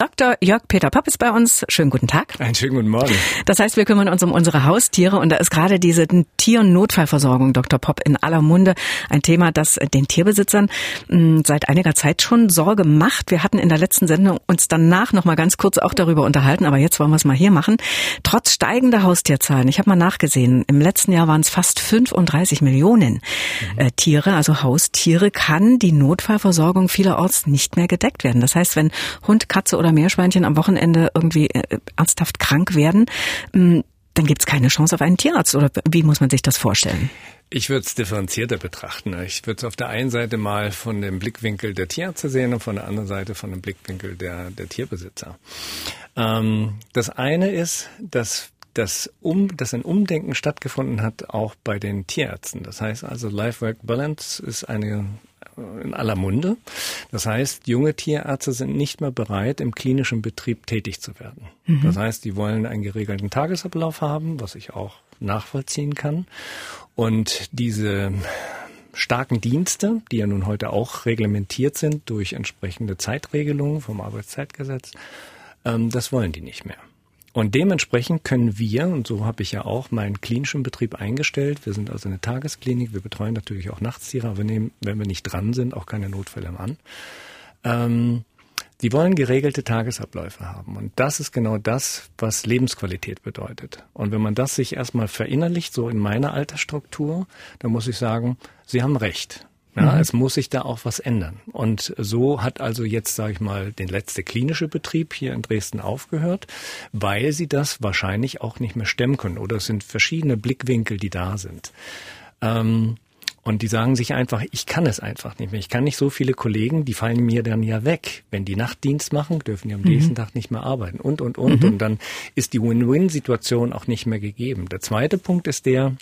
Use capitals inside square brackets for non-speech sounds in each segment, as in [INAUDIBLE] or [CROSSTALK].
Dr. Jörg Peter Popp ist bei uns. Schönen guten Tag. Einen schönen guten Morgen. Das heißt, wir kümmern uns um unsere Haustiere und da ist gerade diese Tier- und Notfallversorgung, Dr. Popp, in aller Munde. Ein Thema, das den Tierbesitzern hm, seit einiger Zeit schon Sorge macht. Wir hatten in der letzten Sendung uns danach noch mal ganz kurz auch darüber unterhalten, aber jetzt wollen wir es mal hier machen. Trotz steigender Haustierzahlen, ich habe mal nachgesehen, im letzten Jahr waren es fast 35 Millionen mhm. äh, Tiere, also Haustiere, kann die Notfallversorgung vielerorts nicht mehr gedeckt werden. Das heißt, wenn Hund, Katze oder oder Meerschweinchen am Wochenende irgendwie äh, ernsthaft krank werden, mm, dann gibt es keine Chance auf einen Tierarzt. Oder wie muss man sich das vorstellen? Ich würde es differenzierter betrachten. Ich würde es auf der einen Seite mal von dem Blickwinkel der Tierärzte sehen und von der anderen Seite von dem Blickwinkel der, der Tierbesitzer. Ähm, das eine ist, dass dass, um, dass ein Umdenken stattgefunden hat, auch bei den Tierärzten. Das heißt also, Life-Work-Balance ist eine in aller Munde. Das heißt, junge Tierärzte sind nicht mehr bereit, im klinischen Betrieb tätig zu werden. Mhm. Das heißt, die wollen einen geregelten Tagesablauf haben, was ich auch nachvollziehen kann. Und diese starken Dienste, die ja nun heute auch reglementiert sind durch entsprechende Zeitregelungen vom Arbeitszeitgesetz, ähm, das wollen die nicht mehr. Und dementsprechend können wir, und so habe ich ja auch meinen klinischen Betrieb eingestellt, wir sind also eine Tagesklinik, wir betreuen natürlich auch Nachtstiere, aber nehmen, wenn wir nicht dran sind, auch keine Notfälle an. Ähm, die wollen geregelte Tagesabläufe haben. Und das ist genau das, was Lebensqualität bedeutet. Und wenn man das sich erstmal verinnerlicht, so in meiner Altersstruktur, dann muss ich sagen, Sie haben recht. Ja, mhm. Es muss sich da auch was ändern. Und so hat also jetzt, sage ich mal, den letzte klinische Betrieb hier in Dresden aufgehört, weil sie das wahrscheinlich auch nicht mehr stemmen können. Oder es sind verschiedene Blickwinkel, die da sind. Ähm, und die sagen sich einfach, ich kann es einfach nicht mehr. Ich kann nicht so viele Kollegen, die fallen mir dann ja weg. Wenn die Nachtdienst machen, dürfen die am mhm. nächsten Tag nicht mehr arbeiten und, und, und. Mhm. Und dann ist die Win-Win-Situation auch nicht mehr gegeben. Der zweite Punkt ist der,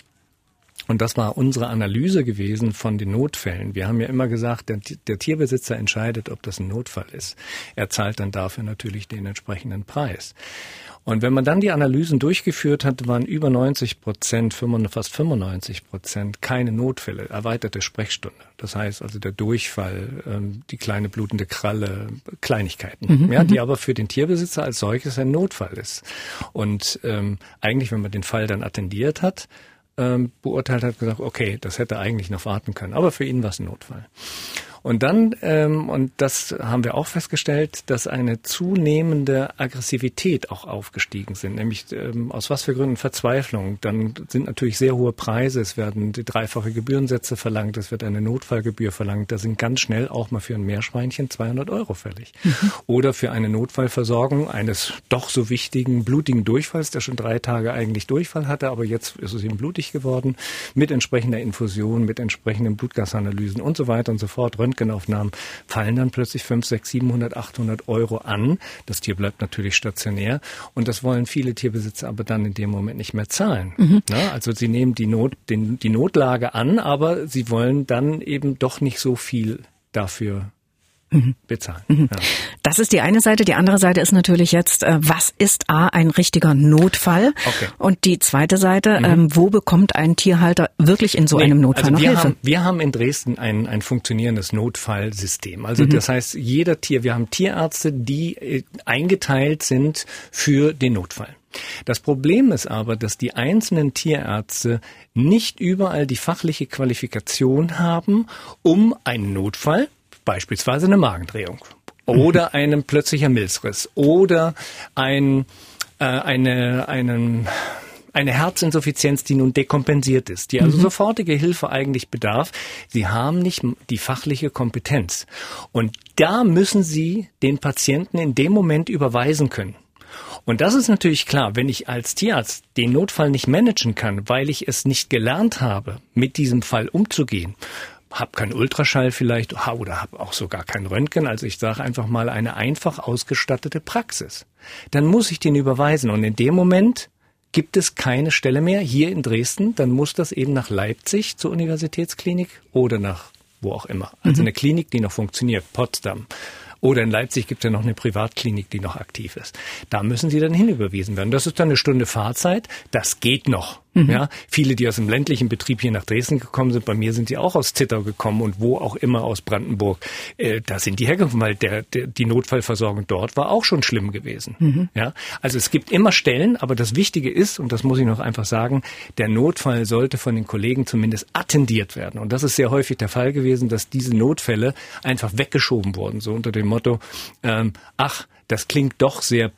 und das war unsere Analyse gewesen von den Notfällen. Wir haben ja immer gesagt, der, der, Tierbesitzer entscheidet, ob das ein Notfall ist. Er zahlt dann dafür natürlich den entsprechenden Preis. Und wenn man dann die Analysen durchgeführt hat, waren über 90 Prozent, fast 95 Prozent keine Notfälle, erweiterte Sprechstunde. Das heißt also der Durchfall, ähm, die kleine blutende Kralle, Kleinigkeiten, mhm, ja, die mhm. aber für den Tierbesitzer als solches ein Notfall ist. Und ähm, eigentlich, wenn man den Fall dann attendiert hat, ähm, beurteilt hat, gesagt, okay, das hätte eigentlich noch warten können. Aber für ihn war es ein Notfall. Und dann, ähm, und das haben wir auch festgestellt, dass eine zunehmende Aggressivität auch aufgestiegen sind, nämlich ähm, aus was für Gründen Verzweiflung. Dann sind natürlich sehr hohe Preise, es werden die dreifache Gebührensätze verlangt, es wird eine Notfallgebühr verlangt, da sind ganz schnell auch mal für ein Meerschweinchen 200 Euro fällig. Mhm. Oder für eine Notfallversorgung eines doch so wichtigen blutigen Durchfalls, der schon drei Tage eigentlich Durchfall hatte, aber jetzt ist es ihm blutig geworden, mit entsprechender Infusion, mit entsprechenden Blutgasanalysen und so weiter und so fort, Röntgen Röntgenaufnahmen fallen dann plötzlich 5, 6, 700, 800 Euro an. Das Tier bleibt natürlich stationär und das wollen viele Tierbesitzer aber dann in dem Moment nicht mehr zahlen. Mhm. Na, also sie nehmen die, Not, den, die Notlage an, aber sie wollen dann eben doch nicht so viel dafür Mhm. bezahlen. Mhm. Ja. Das ist die eine Seite. Die andere Seite ist natürlich jetzt, äh, was ist A, ein richtiger Notfall? Okay. Und die zweite Seite, mhm. ähm, wo bekommt ein Tierhalter wirklich in so nee, einem Notfall also noch wir Hilfe? Haben, wir haben in Dresden ein, ein funktionierendes Notfallsystem. Also mhm. das heißt, jeder Tier, wir haben Tierärzte, die äh, eingeteilt sind für den Notfall. Das Problem ist aber, dass die einzelnen Tierärzte nicht überall die fachliche Qualifikation haben, um einen Notfall, beispielsweise eine Magendrehung oder [LAUGHS] einen plötzlicher Milzriss oder ein, äh, eine, einen, eine Herzinsuffizienz, die nun dekompensiert ist, die also mhm. sofortige Hilfe eigentlich bedarf. Sie haben nicht die fachliche Kompetenz. Und da müssen Sie den Patienten in dem Moment überweisen können. Und das ist natürlich klar, wenn ich als Tierarzt den Notfall nicht managen kann, weil ich es nicht gelernt habe, mit diesem Fall umzugehen, habe keinen Ultraschall vielleicht oder habe auch sogar kein Röntgen. Also ich sage einfach mal eine einfach ausgestattete Praxis. Dann muss ich den überweisen und in dem Moment gibt es keine Stelle mehr hier in Dresden. Dann muss das eben nach Leipzig zur Universitätsklinik oder nach wo auch immer. Also mhm. eine Klinik, die noch funktioniert, Potsdam. Oder in Leipzig gibt es ja noch eine Privatklinik, die noch aktiv ist. Da müssen sie dann hinüberwiesen werden. Das ist dann eine Stunde Fahrzeit. Das geht noch. Mhm. Ja, viele, die aus dem ländlichen Betrieb hier nach Dresden gekommen sind, bei mir sind die auch aus Zittau gekommen und wo auch immer aus Brandenburg. Äh, da sind die hergekommen, weil der, der, die Notfallversorgung dort war auch schon schlimm gewesen. Mhm. Ja, also es gibt immer Stellen, aber das Wichtige ist, und das muss ich noch einfach sagen, der Notfall sollte von den Kollegen zumindest attendiert werden. Und das ist sehr häufig der Fall gewesen, dass diese Notfälle einfach weggeschoben wurden, so unter dem Motto, ähm, ach, das klingt doch sehr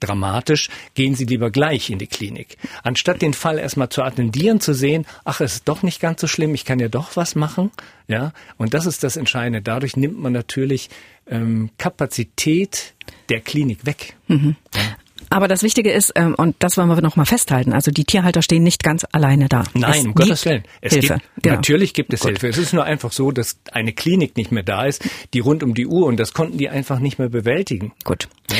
dramatisch, gehen Sie lieber gleich in die Klinik. Anstatt den Fall erstmal zu attendieren, zu sehen, ach, es ist doch nicht ganz so schlimm, ich kann ja doch was machen, ja, und das ist das Entscheidende. Dadurch nimmt man natürlich ähm, Kapazität der Klinik weg. Mhm. Ja. Aber das Wichtige ist, ähm, und das wollen wir noch mal festhalten, also die Tierhalter stehen nicht ganz alleine da. Nein, es um Gottes Willen. Es Hilfe. Gibt, genau. Natürlich gibt es Gut. Hilfe. Es ist nur einfach so, dass eine Klinik nicht mehr da ist, die rund um die Uhr, und das konnten die einfach nicht mehr bewältigen. Gut. Ja.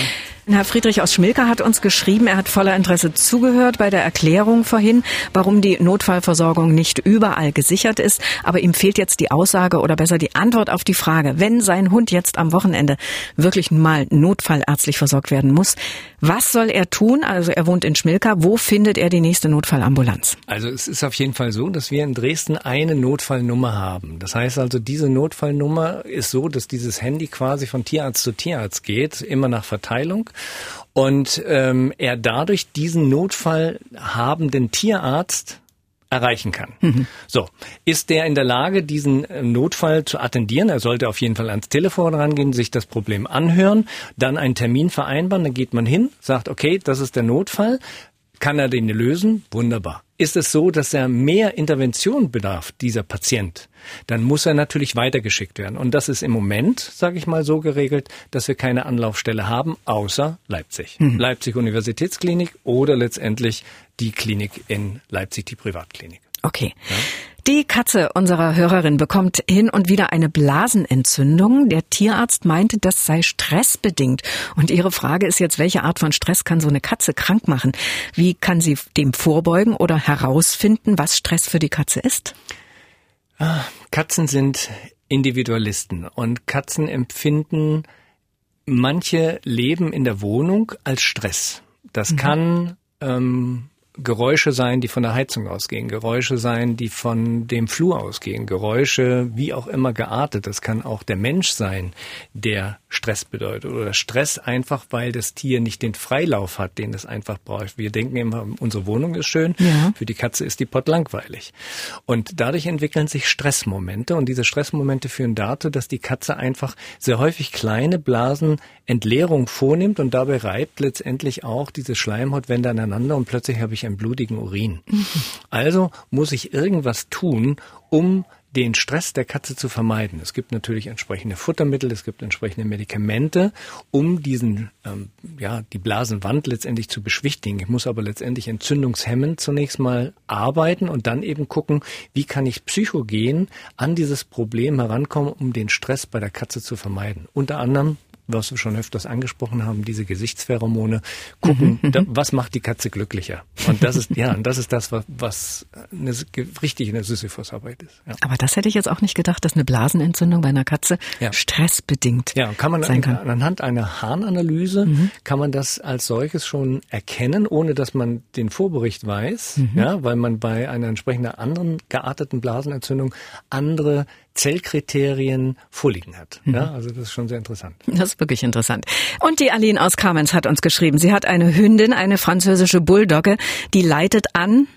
Herr Friedrich aus Schmilke hat uns geschrieben, er hat voller Interesse zugehört bei der Erklärung vorhin, warum die Notfallversorgung nicht überall gesichert ist. Aber ihm fehlt jetzt die Aussage oder besser die Antwort auf die Frage, wenn sein Hund jetzt am Wochenende wirklich mal notfallärztlich versorgt werden muss, was soll er tun? Also er wohnt in Schmilka. Wo findet er die nächste Notfallambulanz? Also es ist auf jeden Fall so, dass wir in Dresden eine Notfallnummer haben. Das heißt also, diese Notfallnummer ist so, dass dieses Handy quasi von Tierarzt zu Tierarzt geht, immer nach Verteilung und ähm, er dadurch diesen Notfall habenden Tierarzt erreichen kann. Mhm. So, ist der in der Lage, diesen äh, Notfall zu attendieren? Er sollte auf jeden Fall ans Telefon rangehen, sich das Problem anhören, dann einen Termin vereinbaren, dann geht man hin, sagt, okay, das ist der Notfall. Kann er den lösen? Wunderbar. Ist es so, dass er mehr Intervention bedarf, dieser Patient, dann muss er natürlich weitergeschickt werden. Und das ist im Moment, sage ich mal, so geregelt, dass wir keine Anlaufstelle haben, außer Leipzig. Mhm. Leipzig Universitätsklinik oder letztendlich die Klinik in Leipzig, die Privatklinik. Okay. Ja? Die Katze unserer Hörerin bekommt hin und wieder eine Blasenentzündung. Der Tierarzt meinte, das sei stressbedingt. Und ihre Frage ist jetzt, welche Art von Stress kann so eine Katze krank machen? Wie kann sie dem vorbeugen oder herausfinden, was Stress für die Katze ist? Ah, Katzen sind Individualisten und Katzen empfinden manche Leben in der Wohnung als Stress. Das mhm. kann ähm, Geräusche sein, die von der Heizung ausgehen, Geräusche sein, die von dem Flur ausgehen, Geräusche wie auch immer geartet. Das kann auch der Mensch sein, der Stress bedeutet oder Stress einfach, weil das Tier nicht den Freilauf hat, den es einfach braucht. Wir denken immer, unsere Wohnung ist schön, ja. für die Katze ist die Pott langweilig. Und dadurch entwickeln sich Stressmomente und diese Stressmomente führen dazu, dass die Katze einfach sehr häufig kleine Blasenentleerung vornimmt und dabei reibt letztendlich auch diese Schleimhautwände aneinander und plötzlich habe ich einen blutigen Urin. Mhm. Also muss ich irgendwas tun, um den Stress der Katze zu vermeiden. Es gibt natürlich entsprechende Futtermittel, es gibt entsprechende Medikamente, um diesen, ähm, ja, die Blasenwand letztendlich zu beschwichtigen. Ich muss aber letztendlich entzündungshemmend zunächst mal arbeiten und dann eben gucken, wie kann ich psychogen an dieses Problem herankommen, um den Stress bei der Katze zu vermeiden. Unter anderem was wir schon öfters angesprochen haben, diese Gesichtspheromone, gucken, mhm, da, mhm. was macht die Katze glücklicher. Und das ist, ja, und das ist das, was, was eine, richtig eine Sisyphusarbeit ist. Ja. Aber das hätte ich jetzt auch nicht gedacht, dass eine Blasenentzündung bei einer Katze ja. stressbedingt ja, kann man sein kann. Anhand einer Harnanalyse mhm. kann man das als solches schon erkennen, ohne dass man den Vorbericht weiß, mhm. ja, weil man bei einer entsprechenden anderen gearteten Blasenentzündung andere Zellkriterien vorliegen hat. Mhm. Ja, also das ist schon sehr interessant. Das ist wirklich interessant. Und die Aline aus Kamenz hat uns geschrieben, sie hat eine Hündin, eine französische Bulldogge, die leitet an,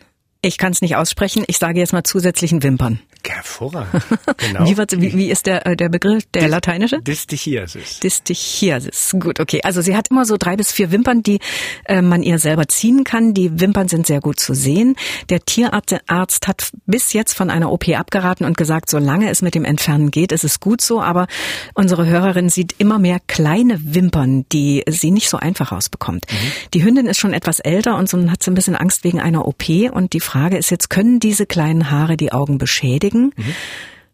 ich kann es nicht aussprechen, ich sage jetzt mal zusätzlichen Wimpern. Hervorragend. [LAUGHS] Genau. wie, wie, wie ist der, äh, der Begriff, der Dis, lateinische? Distichiasis. Distichiasis. Gut, okay. Also sie hat immer so drei bis vier Wimpern, die äh, man ihr selber ziehen kann. Die Wimpern sind sehr gut zu sehen. Der Tierarzt hat bis jetzt von einer OP abgeraten und gesagt, solange es mit dem Entfernen geht, ist es gut so. Aber unsere Hörerin sieht immer mehr kleine Wimpern, die sie nicht so einfach rausbekommt. Mhm. Die Hündin ist schon etwas älter und so hat sie ein bisschen Angst wegen einer OP. Und die Frage ist jetzt, können diese kleinen Haare die Augen beschädigen? Beschädigen. Mhm.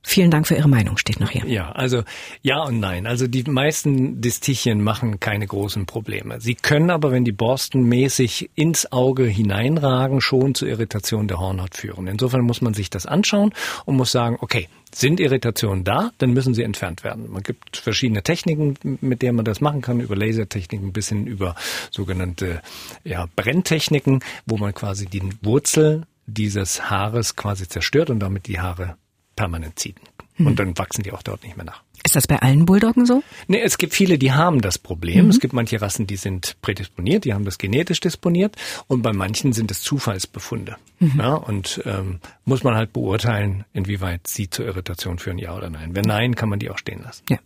Vielen Dank für Ihre Meinung, steht noch hier. Ja, also ja und nein. Also die meisten Distichien machen keine großen Probleme. Sie können aber, wenn die Borsten mäßig ins Auge hineinragen, schon zu Irritation der Hornhaut führen. Insofern muss man sich das anschauen und muss sagen, okay, sind Irritationen da, dann müssen sie entfernt werden. Man gibt verschiedene Techniken, mit denen man das machen kann, über Lasertechniken bis hin über sogenannte ja, Brenntechniken, wo man quasi die Wurzel dieses Haares quasi zerstört und damit die Haare permanent zieht. Und hm. dann wachsen die auch dort nicht mehr nach. Ist das bei allen Bulldoggen so? Nee, es gibt viele, die haben das Problem. Mhm. Es gibt manche Rassen, die sind prädisponiert, die haben das genetisch disponiert und bei manchen sind es Zufallsbefunde. Mhm. Ja, und ähm, muss man halt beurteilen, inwieweit sie zur Irritation führen, ja oder nein. Wenn nein, kann man die auch stehen lassen. Ja.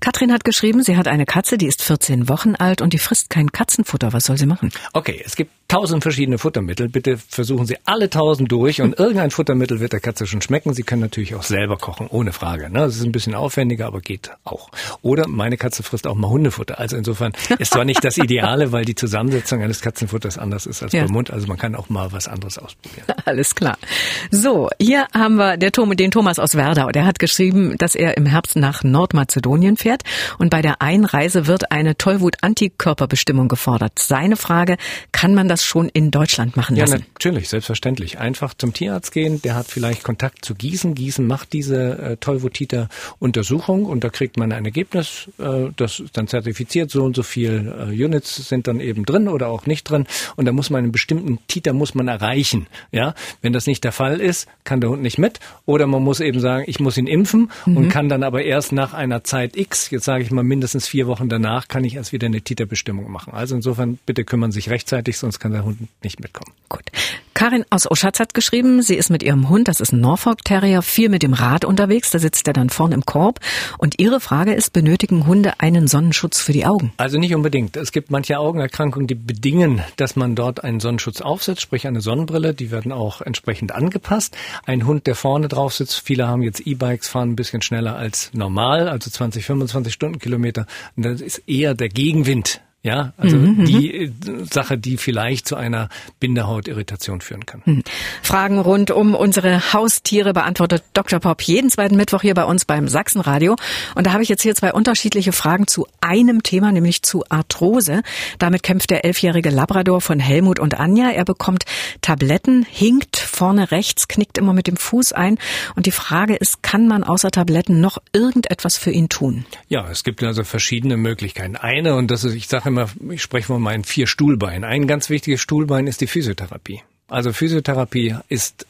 Katrin hat geschrieben, sie hat eine Katze, die ist 14 Wochen alt und die frisst kein Katzenfutter. Was soll sie machen? Okay, es gibt tausend verschiedene Futtermittel. Bitte versuchen Sie alle tausend durch und [LAUGHS] irgendein Futtermittel wird der Katze schon schmecken. Sie können natürlich auch selber kochen, ohne Frage. Ne? Das ist ein bisschen aufwendiger, aber geht auch. Oder meine Katze frisst auch mal Hundefutter. Also insofern ist zwar nicht das Ideale, weil die Zusammensetzung eines Katzenfutters anders ist als ja. beim Mund. Also man kann auch mal was anderes ausprobieren. [LAUGHS] Alles klar. So, hier haben wir der Tom, den Thomas aus Werdau. Der hat geschrieben, dass er im Herbst nach Nordmazedonien fährt und bei der Einreise wird eine Tollwut-Antikörperbestimmung gefordert. Seine Frage, kann man das schon in Deutschland machen lassen? Ja, natürlich, selbstverständlich. Einfach zum Tierarzt gehen, der hat vielleicht Kontakt zu Gießen. Gießen macht diese äh, Tollwut-Titer-Untersuchung und da kriegt man ein Ergebnis, äh, das ist dann zertifiziert, so und so viel äh, Units sind dann eben drin oder auch nicht drin und da muss man einen bestimmten Titer muss man erreichen. Ja, wenn das nicht der Fall ist, kann der Hund nicht mit oder man muss eben sagen, ich muss ihn impfen mhm. und kann dann aber erst nach einer Zeit X, jetzt sage ich mal mindestens vier Wochen danach, kann ich erst wieder eine Titerbestimmung machen. Also insofern bitte kümmern sich rechtzeitig, sonst kann der Hund nicht mitkommen. Gut. Karin aus Oschatz hat geschrieben, sie ist mit ihrem Hund, das ist ein Norfolk Terrier, viel mit dem Rad unterwegs, da sitzt er dann vorne im Korb und ihre Frage ist, benötigen Hunde einen Sonnenschutz für die Augen? Also nicht unbedingt. Es gibt manche Augenerkrankungen, die bedingen, dass man dort einen Sonnenschutz aufsetzt, sprich eine Sonnenbrille, die werden auch entsprechend angepasst. Ein Hund, der vorne drauf sitzt, viele haben jetzt E-Bikes, fahren ein bisschen schneller als normal, also 20, 25 Stundenkilometer. Und das ist eher der Gegenwind, ja, also mhm, mhm, die äh, Sache, die vielleicht zu einer Binderhautirritation führen kann. Mhm. Fragen rund um unsere Haustiere beantwortet Dr. Pop jeden zweiten Mittwoch hier bei uns beim Sachsenradio. Und da habe ich jetzt hier zwei unterschiedliche Fragen zu einem Thema, nämlich zu Arthrose. Damit kämpft der elfjährige Labrador von Helmut und Anja. Er bekommt Tabletten, hinkt vorne rechts, knickt immer mit dem Fuß ein. Und die Frage ist, kann man außer Tabletten noch irgendetwas für ihn tun? Ja, es gibt also verschiedene Möglichkeiten. Eine, und das ist, ich sage immer, ich spreche von meinen vier Stuhlbeinen. Ein ganz wichtiges Stuhlbein ist die Physiotherapie. Also Physiotherapie ist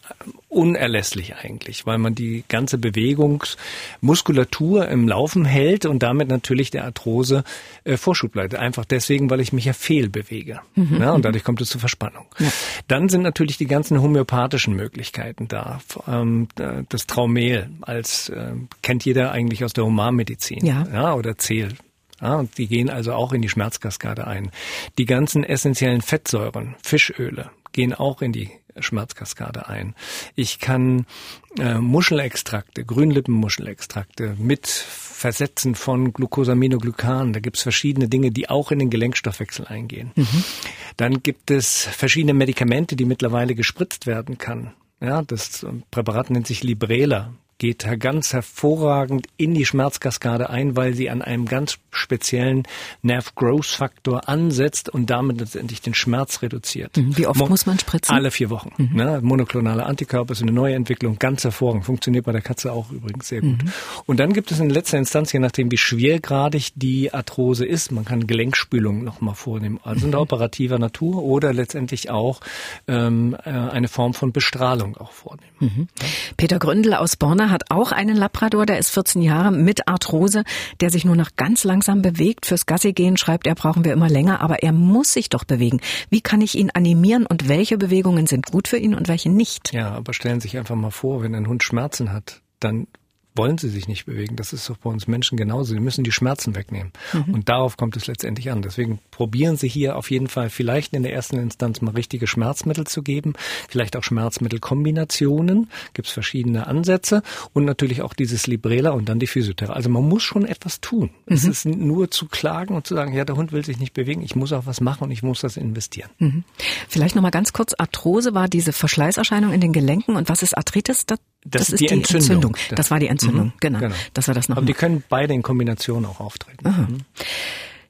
unerlässlich eigentlich, weil man die ganze Bewegungsmuskulatur im Laufen hält und damit natürlich der Arthrose äh, Vorschub leitet. Einfach deswegen, weil ich mich ja fehlbewege. Mhm. Ja, und dadurch kommt es zu Verspannung. Ja. Dann sind natürlich die ganzen homöopathischen Möglichkeiten da. Ähm, das Traumel als äh, kennt jeder eigentlich aus der Humanmedizin ja. Ja, oder Zehl ja, und die gehen also auch in die Schmerzkaskade ein. Die ganzen essentiellen Fettsäuren, Fischöle, gehen auch in die Schmerzkaskade ein. Ich kann äh, Muschelextrakte, Grünlippenmuschelextrakte mit Versetzen von Glucosaminoglykan, da gibt es verschiedene Dinge, die auch in den Gelenkstoffwechsel eingehen. Mhm. Dann gibt es verschiedene Medikamente, die mittlerweile gespritzt werden kann. Ja, das Präparat nennt sich Librela geht ganz hervorragend in die Schmerzkaskade ein, weil sie an einem ganz speziellen Nerve Growth Faktor ansetzt und damit letztendlich den Schmerz reduziert. Mhm. Wie oft Mo muss man spritzen? Alle vier Wochen. Mhm. Ne? Monoklonale Antikörper ist eine neue Entwicklung, ganz hervorragend. Funktioniert bei der Katze auch übrigens sehr gut. Mhm. Und dann gibt es in letzter Instanz, je nachdem wie schwergradig die Arthrose ist, man kann Gelenkspülung nochmal vornehmen, also in der mhm. operativer Natur oder letztendlich auch ähm, äh, eine Form von Bestrahlung auch vornehmen. Mhm. Peter Gründel aus Borna hat auch einen Labrador, der ist 14 Jahre mit Arthrose, der sich nur noch ganz langsam bewegt. Fürs Gassi gehen schreibt er, brauchen wir immer länger, aber er muss sich doch bewegen. Wie kann ich ihn animieren und welche Bewegungen sind gut für ihn und welche nicht? Ja, aber stellen Sie sich einfach mal vor, wenn ein Hund Schmerzen hat, dann wollen sie sich nicht bewegen. Das ist doch bei uns Menschen genauso. Sie müssen die Schmerzen wegnehmen. Mhm. Und darauf kommt es letztendlich an. Deswegen probieren Sie hier auf jeden Fall vielleicht in der ersten Instanz mal richtige Schmerzmittel zu geben. Vielleicht auch Schmerzmittelkombinationen. Gibt es verschiedene Ansätze. Und natürlich auch dieses Librela und dann die Physiotherapie. Also man muss schon etwas tun. Mhm. Es ist nur zu klagen und zu sagen, ja, der Hund will sich nicht bewegen. Ich muss auch was machen und ich muss das investieren. Mhm. Vielleicht noch mal ganz kurz. Arthrose war diese Verschleißerscheinung in den Gelenken. Und was ist Arthritis? Das, das, das ist die, die Entzündung. Entzündung. Das war die Entzündung. Entzündung. Mhm. Genau. genau. Das war das noch. Aber die können beide in Kombination auch auftreten. Mhm.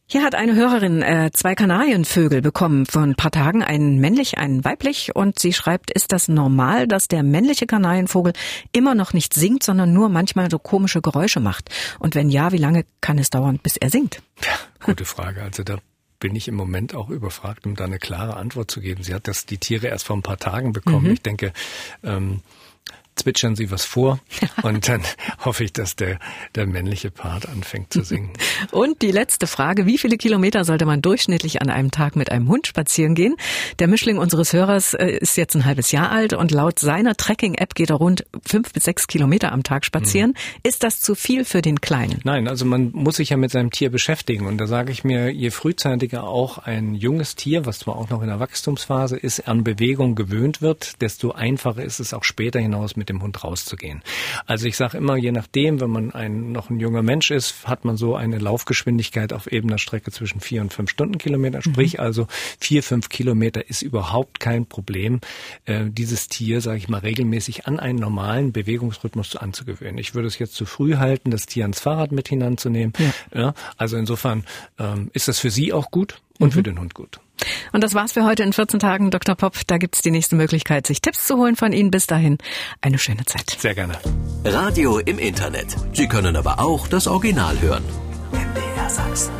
Hier hat eine Hörerin äh, zwei Kanarienvögel bekommen vor ein paar Tagen, einen männlich, einen weiblich, und sie schreibt, ist das normal, dass der männliche Kanarienvogel immer noch nicht singt, sondern nur manchmal so komische Geräusche macht? Und wenn ja, wie lange kann es dauern, bis er singt? Ja, gute Frage. Also da bin ich im Moment auch überfragt, um da eine klare Antwort zu geben. Sie hat das die Tiere erst vor ein paar Tagen bekommen. Mhm. Ich denke, ähm, zwitschern Sie was vor und dann [LAUGHS] hoffe ich, dass der, der männliche Part anfängt zu singen. [LAUGHS] Und die letzte Frage, wie viele Kilometer sollte man durchschnittlich an einem Tag mit einem Hund spazieren gehen? Der Mischling unseres Hörers äh, ist jetzt ein halbes Jahr alt und laut seiner Tracking-App geht er rund fünf bis sechs Kilometer am Tag spazieren. Mhm. Ist das zu viel für den Kleinen? Nein, also man muss sich ja mit seinem Tier beschäftigen und da sage ich mir, je frühzeitiger auch ein junges Tier, was zwar auch noch in der Wachstumsphase ist, an Bewegung gewöhnt wird, desto einfacher ist es auch später hinaus mit mit dem Hund rauszugehen. Also ich sage immer, je nachdem, wenn man ein, noch ein junger Mensch ist, hat man so eine Laufgeschwindigkeit auf ebener Strecke zwischen vier und fünf Stundenkilometer. Sprich mhm. also vier, fünf Kilometer ist überhaupt kein Problem, äh, dieses Tier, sage ich mal, regelmäßig an einen normalen Bewegungsrhythmus anzugewöhnen. Ich würde es jetzt zu früh halten, das Tier ans Fahrrad mit hinanzunehmen. Ja. ja also insofern ähm, ist das für Sie auch gut und mhm. für den Hund gut. Und das war's für heute in 14 Tagen, Dr. Popp. Da gibt's die nächste Möglichkeit, sich Tipps zu holen von Ihnen. Bis dahin eine schöne Zeit. Sehr gerne. Radio im Internet. Sie können aber auch das Original hören. MDR Sachsen.